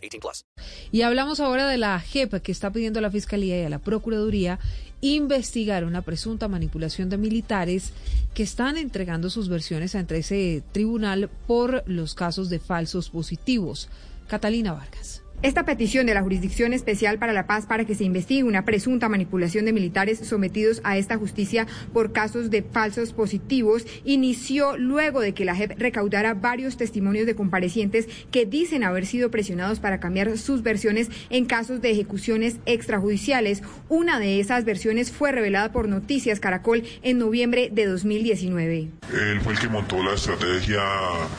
18 plus. Y hablamos ahora de la JEP que está pidiendo a la Fiscalía y a la Procuraduría investigar una presunta manipulación de militares que están entregando sus versiones ante ese tribunal por los casos de falsos positivos. Catalina Vargas. Esta petición de la Jurisdicción Especial para la Paz para que se investigue una presunta manipulación de militares sometidos a esta justicia por casos de falsos positivos inició luego de que la JEP recaudara varios testimonios de comparecientes que dicen haber sido presionados para cambiar sus versiones en casos de ejecuciones extrajudiciales. Una de esas versiones fue revelada por Noticias Caracol en noviembre de 2019. Él fue el que montó la estrategia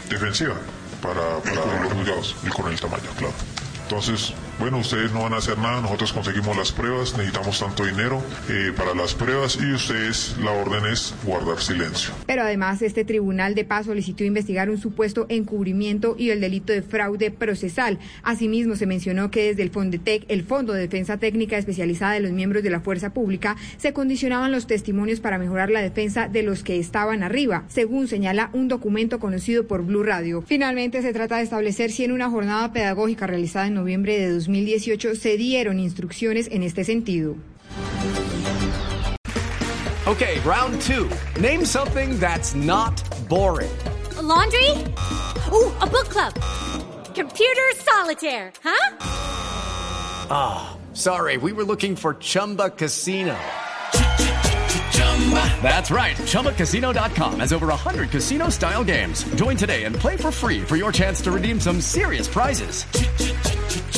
defensiva para, para los juzgados, el Tamayo, claro. Entonces, bueno, ustedes no van a hacer nada, nosotros conseguimos las pruebas, necesitamos tanto dinero eh, para las pruebas y ustedes la orden es guardar silencio. Pero además este tribunal de paz solicitó investigar un supuesto encubrimiento y el delito de fraude procesal. Asimismo, se mencionó que desde el Fondetec, el Fondo de Defensa Técnica Especializada de los miembros de la Fuerza Pública, se condicionaban los testimonios para mejorar la defensa de los que estaban arriba, según señala un documento conocido por Blue Radio. Finalmente, se trata de establecer si en una jornada pedagógica realizada en noviembre de 2018 se dieron instrucciones en este sentido. Okay, round two. Name something that's not boring. A laundry? Ooh, a book club. Computer solitaire, huh? Ah, oh, sorry, we were looking for Chumba Casino. That's right. ChumbaCasino.com has over 100 casino style games. Join today and play for free for your chance to redeem some serious prizes.